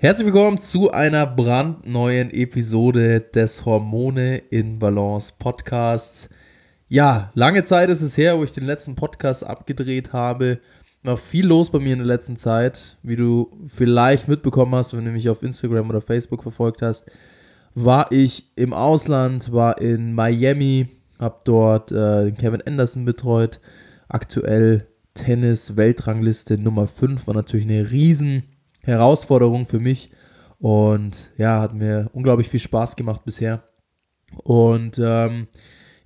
Herzlich willkommen zu einer brandneuen Episode des Hormone in Balance Podcasts. Ja, lange Zeit ist es her, wo ich den letzten Podcast abgedreht habe. War viel los bei mir in der letzten Zeit, wie du vielleicht mitbekommen hast, wenn du mich auf Instagram oder Facebook verfolgt hast. War ich im Ausland, war in Miami, hab dort äh, Kevin Anderson betreut. Aktuell Tennis Weltrangliste Nummer 5 war natürlich eine riesen Herausforderung für mich und ja, hat mir unglaublich viel Spaß gemacht bisher. Und ähm,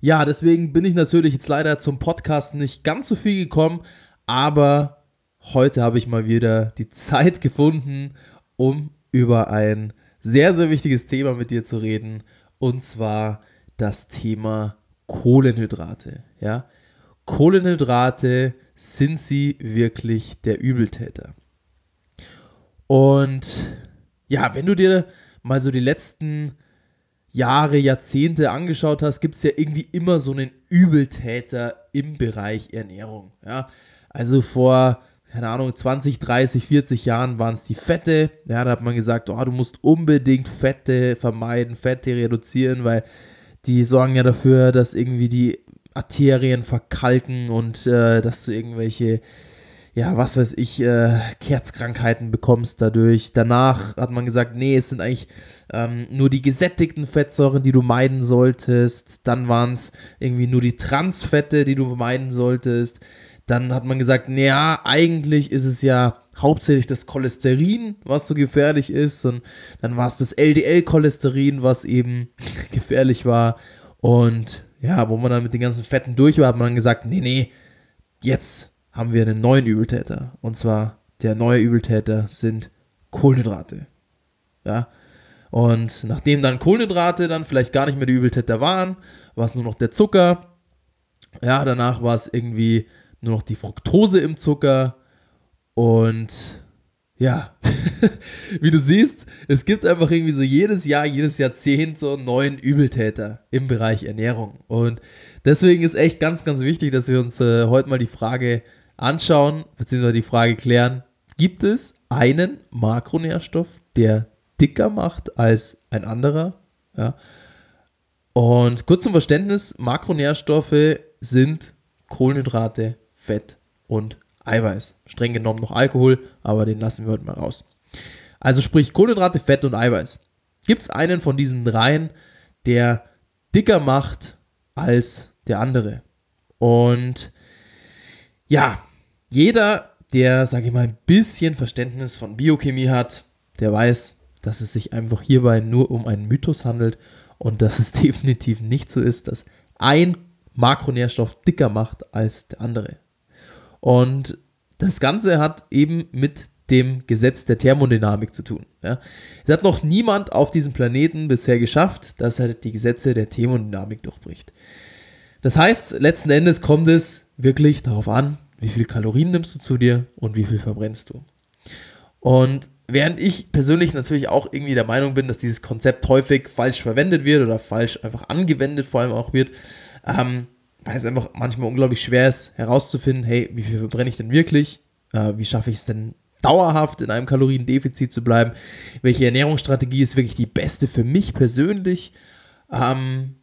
ja, deswegen bin ich natürlich jetzt leider zum Podcast nicht ganz so viel gekommen, aber heute habe ich mal wieder die Zeit gefunden, um über ein sehr, sehr wichtiges Thema mit dir zu reden. Und zwar das Thema Kohlenhydrate. Ja? Kohlenhydrate, sind sie wirklich der Übeltäter? Und ja, wenn du dir mal so die letzten Jahre, Jahrzehnte angeschaut hast, gibt es ja irgendwie immer so einen Übeltäter im Bereich Ernährung. Ja, also vor, keine Ahnung, 20, 30, 40 Jahren waren es die Fette. Ja, da hat man gesagt, oh, du musst unbedingt Fette vermeiden, Fette reduzieren, weil die sorgen ja dafür, dass irgendwie die Arterien verkalken und äh, dass du irgendwelche ja, was weiß ich, äh, Kerzkrankheiten bekommst dadurch. Danach hat man gesagt, nee, es sind eigentlich ähm, nur die gesättigten Fettsäuren, die du meiden solltest. Dann waren es irgendwie nur die Transfette, die du meiden solltest. Dann hat man gesagt, naja, eigentlich ist es ja hauptsächlich das Cholesterin, was so gefährlich ist. Und dann war es das LDL-Cholesterin, was eben gefährlich war. Und ja, wo man dann mit den ganzen Fetten durch war, hat man dann gesagt, nee, nee, jetzt haben wir einen neuen Übeltäter. Und zwar der neue Übeltäter sind Kohlenhydrate. Ja. Und nachdem dann Kohlenhydrate dann vielleicht gar nicht mehr die Übeltäter waren, war es nur noch der Zucker. Ja, danach war es irgendwie nur noch die Fructose im Zucker. Und ja, wie du siehst, es gibt einfach irgendwie so jedes Jahr, jedes Jahrzehnt so einen neuen Übeltäter im Bereich Ernährung. Und deswegen ist echt ganz, ganz wichtig, dass wir uns äh, heute mal die Frage anschauen, beziehungsweise die Frage klären, gibt es einen Makronährstoff, der dicker macht als ein anderer? Ja. Und kurz zum Verständnis, Makronährstoffe sind Kohlenhydrate, Fett und Eiweiß. Streng genommen noch Alkohol, aber den lassen wir heute mal raus. Also sprich Kohlenhydrate, Fett und Eiweiß. Gibt es einen von diesen dreien, der dicker macht als der andere? Und ja, jeder, der, sage ich mal, ein bisschen Verständnis von Biochemie hat, der weiß, dass es sich einfach hierbei nur um einen Mythos handelt und dass es definitiv nicht so ist, dass ein Makronährstoff dicker macht als der andere. Und das Ganze hat eben mit dem Gesetz der Thermodynamik zu tun. Ja. Es hat noch niemand auf diesem Planeten bisher geschafft, dass er die Gesetze der Thermodynamik durchbricht. Das heißt, letzten Endes kommt es wirklich darauf an, wie viel Kalorien nimmst du zu dir und wie viel verbrennst du. Und während ich persönlich natürlich auch irgendwie der Meinung bin, dass dieses Konzept häufig falsch verwendet wird oder falsch einfach angewendet vor allem auch wird, ähm, weil es einfach manchmal unglaublich schwer ist herauszufinden, hey, wie viel verbrenne ich denn wirklich? Äh, wie schaffe ich es denn dauerhaft in einem Kaloriendefizit zu bleiben? Welche Ernährungsstrategie ist wirklich die beste für mich persönlich? Ähm,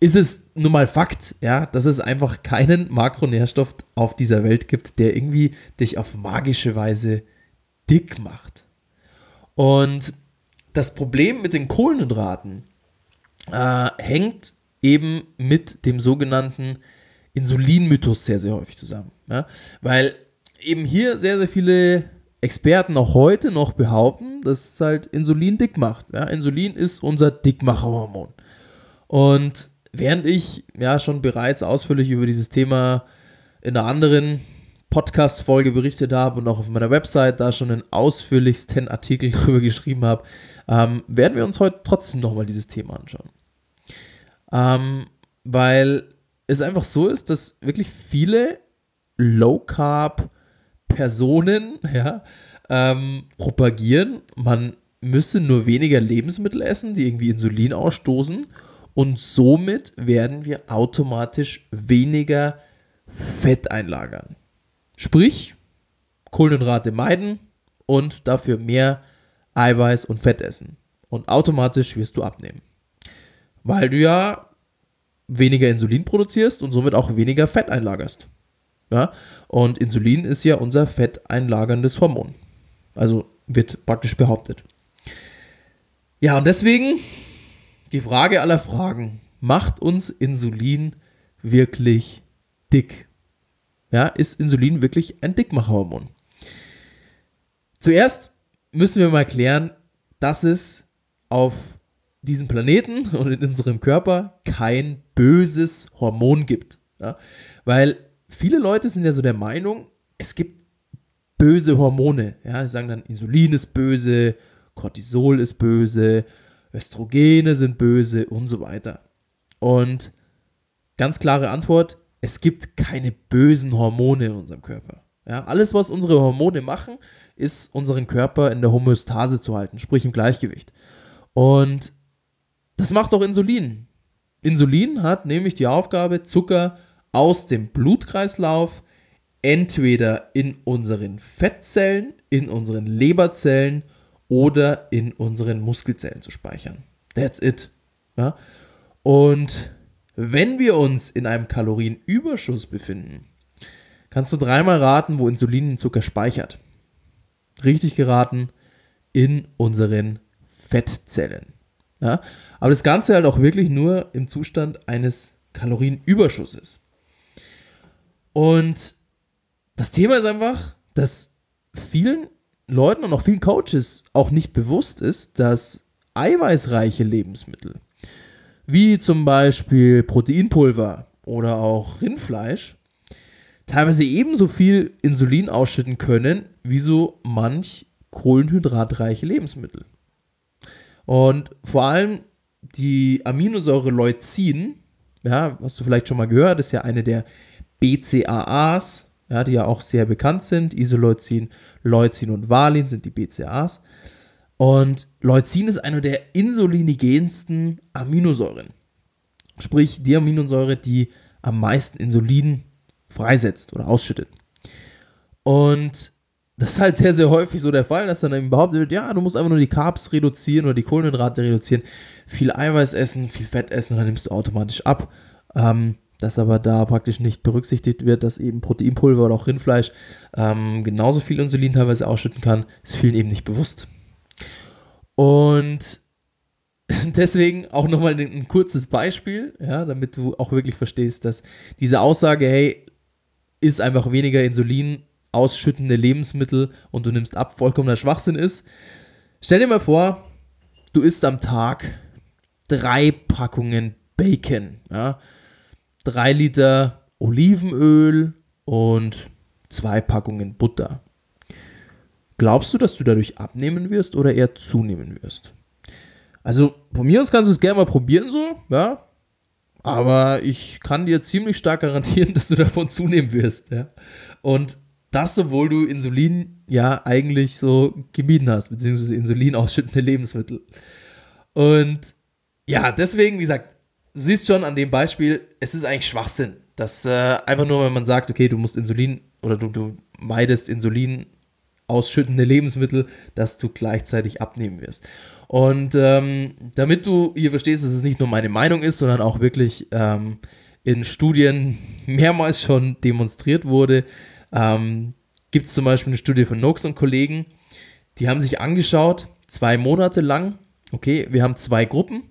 ist es nun mal Fakt, ja, dass es einfach keinen Makronährstoff auf dieser Welt gibt, der irgendwie dich auf magische Weise dick macht. Und das Problem mit den Kohlenhydraten äh, hängt eben mit dem sogenannten Insulinmythos sehr, sehr häufig zusammen. Ja? Weil eben hier sehr, sehr viele Experten auch heute noch behaupten, dass es halt Insulin dick macht. Ja? Insulin ist unser Dickmacherhormon. Und während ich ja schon bereits ausführlich über dieses Thema in einer anderen Podcast-Folge berichtet habe und auch auf meiner Website da schon einen ausführlichsten Artikel drüber geschrieben habe, ähm, werden wir uns heute trotzdem nochmal dieses Thema anschauen. Ähm, weil es einfach so ist, dass wirklich viele Low-Carb-Personen ja, ähm, propagieren, man müsse nur weniger Lebensmittel essen, die irgendwie Insulin ausstoßen und somit werden wir automatisch weniger Fett einlagern. Sprich, Kohlenhydrate meiden und dafür mehr Eiweiß und Fett essen. Und automatisch wirst du abnehmen. Weil du ja weniger Insulin produzierst und somit auch weniger Fett einlagerst. Ja? Und Insulin ist ja unser fetteinlagerndes Hormon. Also wird praktisch behauptet. Ja, und deswegen die Frage aller Fragen. Macht uns Insulin wirklich dick? Ja, ist Insulin wirklich ein Dickmacherhormon? Zuerst müssen wir mal klären, dass es auf diesem Planeten und in unserem Körper kein böses Hormon gibt. Ja? Weil viele Leute sind ja so der Meinung, es gibt böse Hormone. Ja, sie sagen dann, Insulin ist böse, Cortisol ist böse, Östrogene sind böse und so weiter. Und ganz klare Antwort, es gibt keine bösen Hormone in unserem Körper. Ja, alles, was unsere Hormone machen, ist unseren Körper in der Homöostase zu halten, sprich im Gleichgewicht. Und das macht auch Insulin. Insulin hat nämlich die Aufgabe, Zucker aus dem Blutkreislauf entweder in unseren Fettzellen, in unseren Leberzellen oder in unseren Muskelzellen zu speichern. That's it. Ja? Und wenn wir uns in einem Kalorienüberschuss befinden, kannst du dreimal raten, wo Insulin den Zucker speichert. Richtig geraten, in unseren Fettzellen. Ja? Aber das Ganze halt auch wirklich nur im Zustand eines Kalorienüberschusses. Und das Thema ist einfach, dass vielen Leuten und auch vielen Coaches auch nicht bewusst ist, dass eiweißreiche Lebensmittel, wie zum Beispiel Proteinpulver oder auch Rindfleisch, teilweise ebenso viel Insulin ausschütten können, wie so manch kohlenhydratreiche Lebensmittel. Und vor allem die Aminosäure Leucin, ja, was du vielleicht schon mal gehört, ist ja eine der BCAAs, ja, die ja auch sehr bekannt sind. Isoleucin, Leucin und Valin sind die BCAAs. Und Leucin ist eine der insulinigensten Aminosäuren. Sprich, die Aminosäure, die am meisten Insulin freisetzt oder ausschüttet. Und das ist halt sehr, sehr häufig so der Fall, dass dann eben behauptet wird, ja, du musst einfach nur die Carbs reduzieren oder die Kohlenhydrate reduzieren, viel Eiweiß essen, viel Fett essen und dann nimmst du automatisch ab. Ähm, dass aber da praktisch nicht berücksichtigt wird, dass eben Proteinpulver oder auch Rindfleisch ähm, genauso viel Insulin teilweise ausschütten kann, ist vielen eben nicht bewusst. Und deswegen auch nochmal ein, ein kurzes Beispiel, ja, damit du auch wirklich verstehst, dass diese Aussage, hey, ist einfach weniger Insulin ausschüttende Lebensmittel und du nimmst ab, vollkommener Schwachsinn ist. Stell dir mal vor, du isst am Tag drei Packungen Bacon, ja, drei Liter Olivenöl und zwei Packungen Butter. Glaubst du, dass du dadurch abnehmen wirst oder eher zunehmen wirst? Also von mir aus kannst du es gerne mal probieren so, ja. Aber ich kann dir ziemlich stark garantieren, dass du davon zunehmen wirst, ja. Und das, obwohl du Insulin ja eigentlich so gemieden hast, beziehungsweise Insulin ausschüttende Lebensmittel. Und ja, deswegen, wie gesagt, siehst schon an dem Beispiel, es ist eigentlich Schwachsinn. Dass äh, einfach nur, wenn man sagt, okay, du musst Insulin oder du, du meidest Insulin ausschüttende Lebensmittel, dass du gleichzeitig abnehmen wirst. Und ähm, damit du hier verstehst, dass es nicht nur meine Meinung ist, sondern auch wirklich ähm, in Studien mehrmals schon demonstriert wurde, ähm, gibt es zum Beispiel eine Studie von Noakes und Kollegen, die haben sich angeschaut, zwei Monate lang, okay, wir haben zwei Gruppen.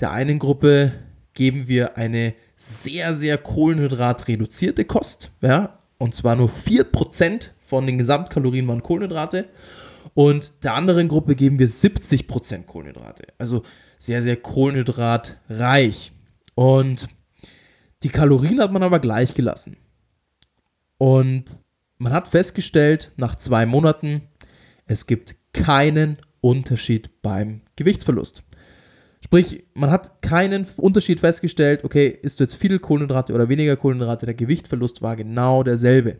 Der einen Gruppe geben wir eine sehr, sehr kohlenhydratreduzierte Kost. Ja? Und zwar nur 4% von den Gesamtkalorien waren Kohlenhydrate. Und der anderen Gruppe geben wir 70% Kohlenhydrate. Also sehr, sehr kohlenhydratreich. Und die Kalorien hat man aber gleich gelassen. Und man hat festgestellt, nach zwei Monaten, es gibt keinen Unterschied beim Gewichtsverlust. Sprich, man hat keinen Unterschied festgestellt, okay, ist du jetzt viel Kohlenhydrate oder weniger Kohlenhydrate, der Gewichtverlust war genau derselbe.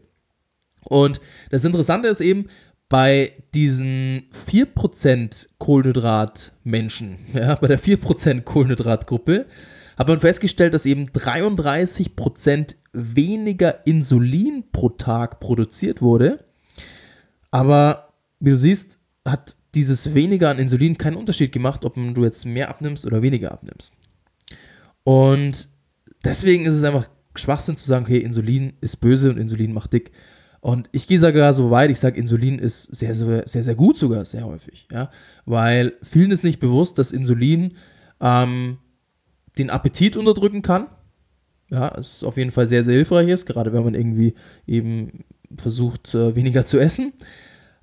Und das Interessante ist eben, bei diesen 4% Kohlenhydrat-Menschen, ja, bei der 4% Kohlenhydratgruppe, hat man festgestellt, dass eben 33% weniger Insulin pro Tag produziert wurde. Aber wie du siehst, hat dieses weniger an Insulin keinen Unterschied gemacht, ob du jetzt mehr abnimmst oder weniger abnimmst. Und deswegen ist es einfach Schwachsinn zu sagen, okay, Insulin ist böse und Insulin macht dick. Und ich gehe sogar so weit, ich sage, Insulin ist sehr, sehr, sehr, sehr gut sogar, sehr häufig. Ja? Weil vielen ist nicht bewusst, dass Insulin ähm, den Appetit unterdrücken kann. Ja, es auf jeden Fall sehr, sehr hilfreich ist, gerade wenn man irgendwie eben versucht, äh, weniger zu essen.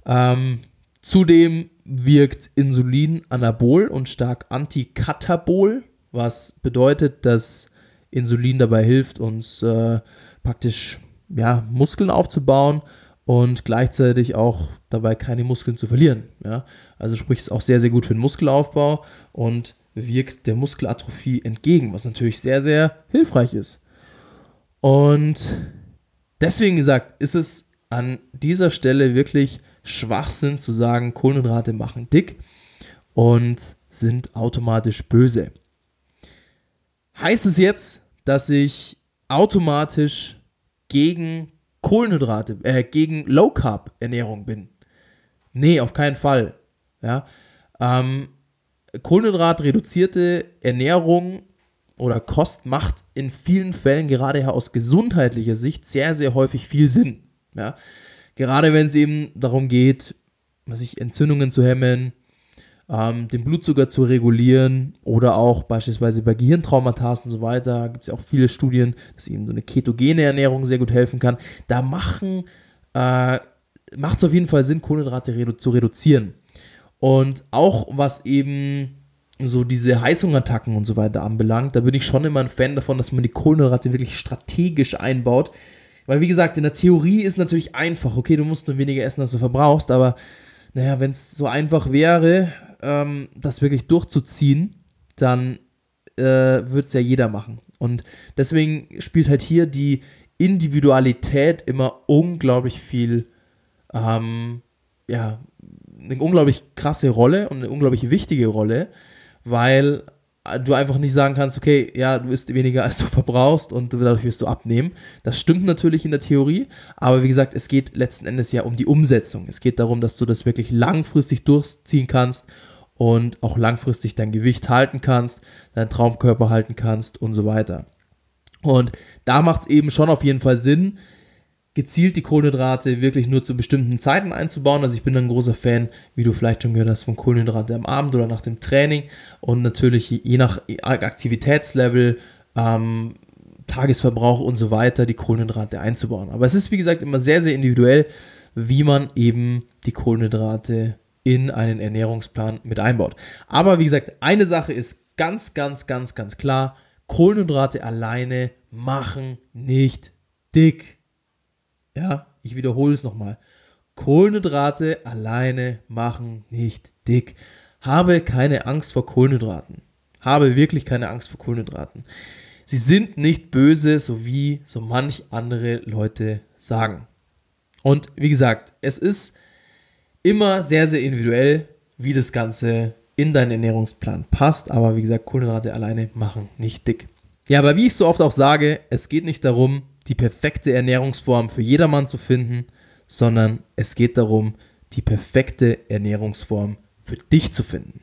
Ähm, zudem wirkt Insulin anabol und stark antikatabol, was bedeutet, dass Insulin dabei hilft, uns äh, praktisch ja, Muskeln aufzubauen und gleichzeitig auch dabei keine Muskeln zu verlieren. Ja? Also sprich, es ist auch sehr, sehr gut für den Muskelaufbau und wirkt der Muskelatrophie entgegen, was natürlich sehr, sehr hilfreich ist. Und deswegen gesagt, ist es an dieser Stelle wirklich Schwachsinn zu sagen, Kohlenhydrate machen dick und sind automatisch böse. Heißt es jetzt, dass ich automatisch gegen Kohlenhydrate, äh, gegen Low Carb Ernährung bin? Nee, auf keinen Fall. Ja, ähm, Kohlenhydrat reduzierte Ernährung oder Kost macht in vielen Fällen gerade aus gesundheitlicher Sicht sehr, sehr häufig viel Sinn. Ja? Gerade wenn es eben darum geht, sich Entzündungen zu hemmen, ähm, den Blutzucker zu regulieren oder auch beispielsweise bei Gehirntraumata und so weiter, gibt es ja auch viele Studien, dass eben so eine ketogene Ernährung sehr gut helfen kann. Da machen, äh, macht es auf jeden Fall Sinn, Kohlenhydrate redu zu reduzieren. Und auch was eben so diese Heißhungerattacken und so weiter anbelangt, da bin ich schon immer ein Fan davon, dass man die Kohlenhydrate wirklich strategisch einbaut. Weil, wie gesagt, in der Theorie ist natürlich einfach, okay, du musst nur weniger essen, als du verbrauchst, aber naja, wenn es so einfach wäre, ähm, das wirklich durchzuziehen, dann äh, würde es ja jeder machen. Und deswegen spielt halt hier die Individualität immer unglaublich viel, ähm, ja, eine unglaublich krasse Rolle und eine unglaublich wichtige Rolle, weil du einfach nicht sagen kannst, okay, ja, du isst weniger als du verbrauchst und dadurch wirst du abnehmen. Das stimmt natürlich in der Theorie, aber wie gesagt, es geht letzten Endes ja um die Umsetzung. Es geht darum, dass du das wirklich langfristig durchziehen kannst und auch langfristig dein Gewicht halten kannst, deinen Traumkörper halten kannst und so weiter. Und da macht es eben schon auf jeden Fall Sinn, gezielt die Kohlenhydrate wirklich nur zu bestimmten Zeiten einzubauen. Also ich bin ein großer Fan, wie du vielleicht schon gehört hast, von Kohlenhydrate am Abend oder nach dem Training und natürlich je nach Aktivitätslevel, ähm, Tagesverbrauch und so weiter die Kohlenhydrate einzubauen. Aber es ist wie gesagt immer sehr, sehr individuell, wie man eben die Kohlenhydrate in einen Ernährungsplan mit einbaut. Aber wie gesagt, eine Sache ist ganz, ganz, ganz, ganz klar, Kohlenhydrate alleine machen nicht dick. Ja, ich wiederhole es nochmal. Kohlenhydrate alleine machen nicht dick. Habe keine Angst vor Kohlenhydraten. Habe wirklich keine Angst vor Kohlenhydraten. Sie sind nicht böse, so wie so manch andere Leute sagen. Und wie gesagt, es ist immer sehr, sehr individuell, wie das Ganze in deinen Ernährungsplan passt. Aber wie gesagt, Kohlenhydrate alleine machen nicht dick. Ja, aber wie ich so oft auch sage, es geht nicht darum, die perfekte Ernährungsform für jedermann zu finden, sondern es geht darum, die perfekte Ernährungsform für dich zu finden.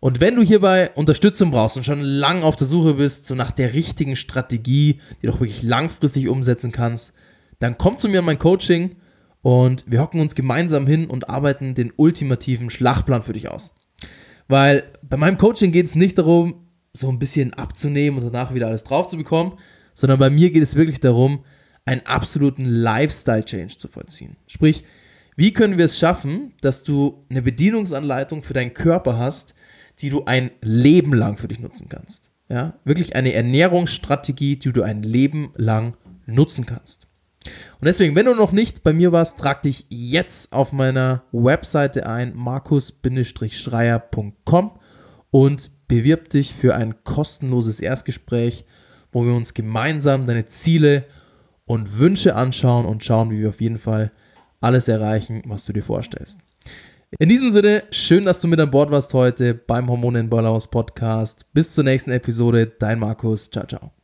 Und wenn du hierbei Unterstützung brauchst und schon lang auf der Suche bist, so nach der richtigen Strategie, die du auch wirklich langfristig umsetzen kannst, dann komm zu mir in mein Coaching und wir hocken uns gemeinsam hin und arbeiten den ultimativen Schlachtplan für dich aus. Weil bei meinem Coaching geht es nicht darum, so ein bisschen abzunehmen und danach wieder alles drauf zu bekommen, sondern bei mir geht es wirklich darum, einen absoluten Lifestyle-Change zu vollziehen. Sprich, wie können wir es schaffen, dass du eine Bedienungsanleitung für deinen Körper hast, die du ein Leben lang für dich nutzen kannst? Ja, wirklich eine Ernährungsstrategie, die du ein Leben lang nutzen kannst. Und deswegen, wenn du noch nicht bei mir warst, trag dich jetzt auf meiner Webseite ein, markus-schreier.com und bewirb dich für ein kostenloses Erstgespräch wo wir uns gemeinsam deine Ziele und Wünsche anschauen und schauen, wie wir auf jeden Fall alles erreichen, was du dir vorstellst. In diesem Sinne, schön, dass du mit an Bord warst heute beim Hormone in Ballhaus Podcast. Bis zur nächsten Episode, dein Markus. Ciao, ciao.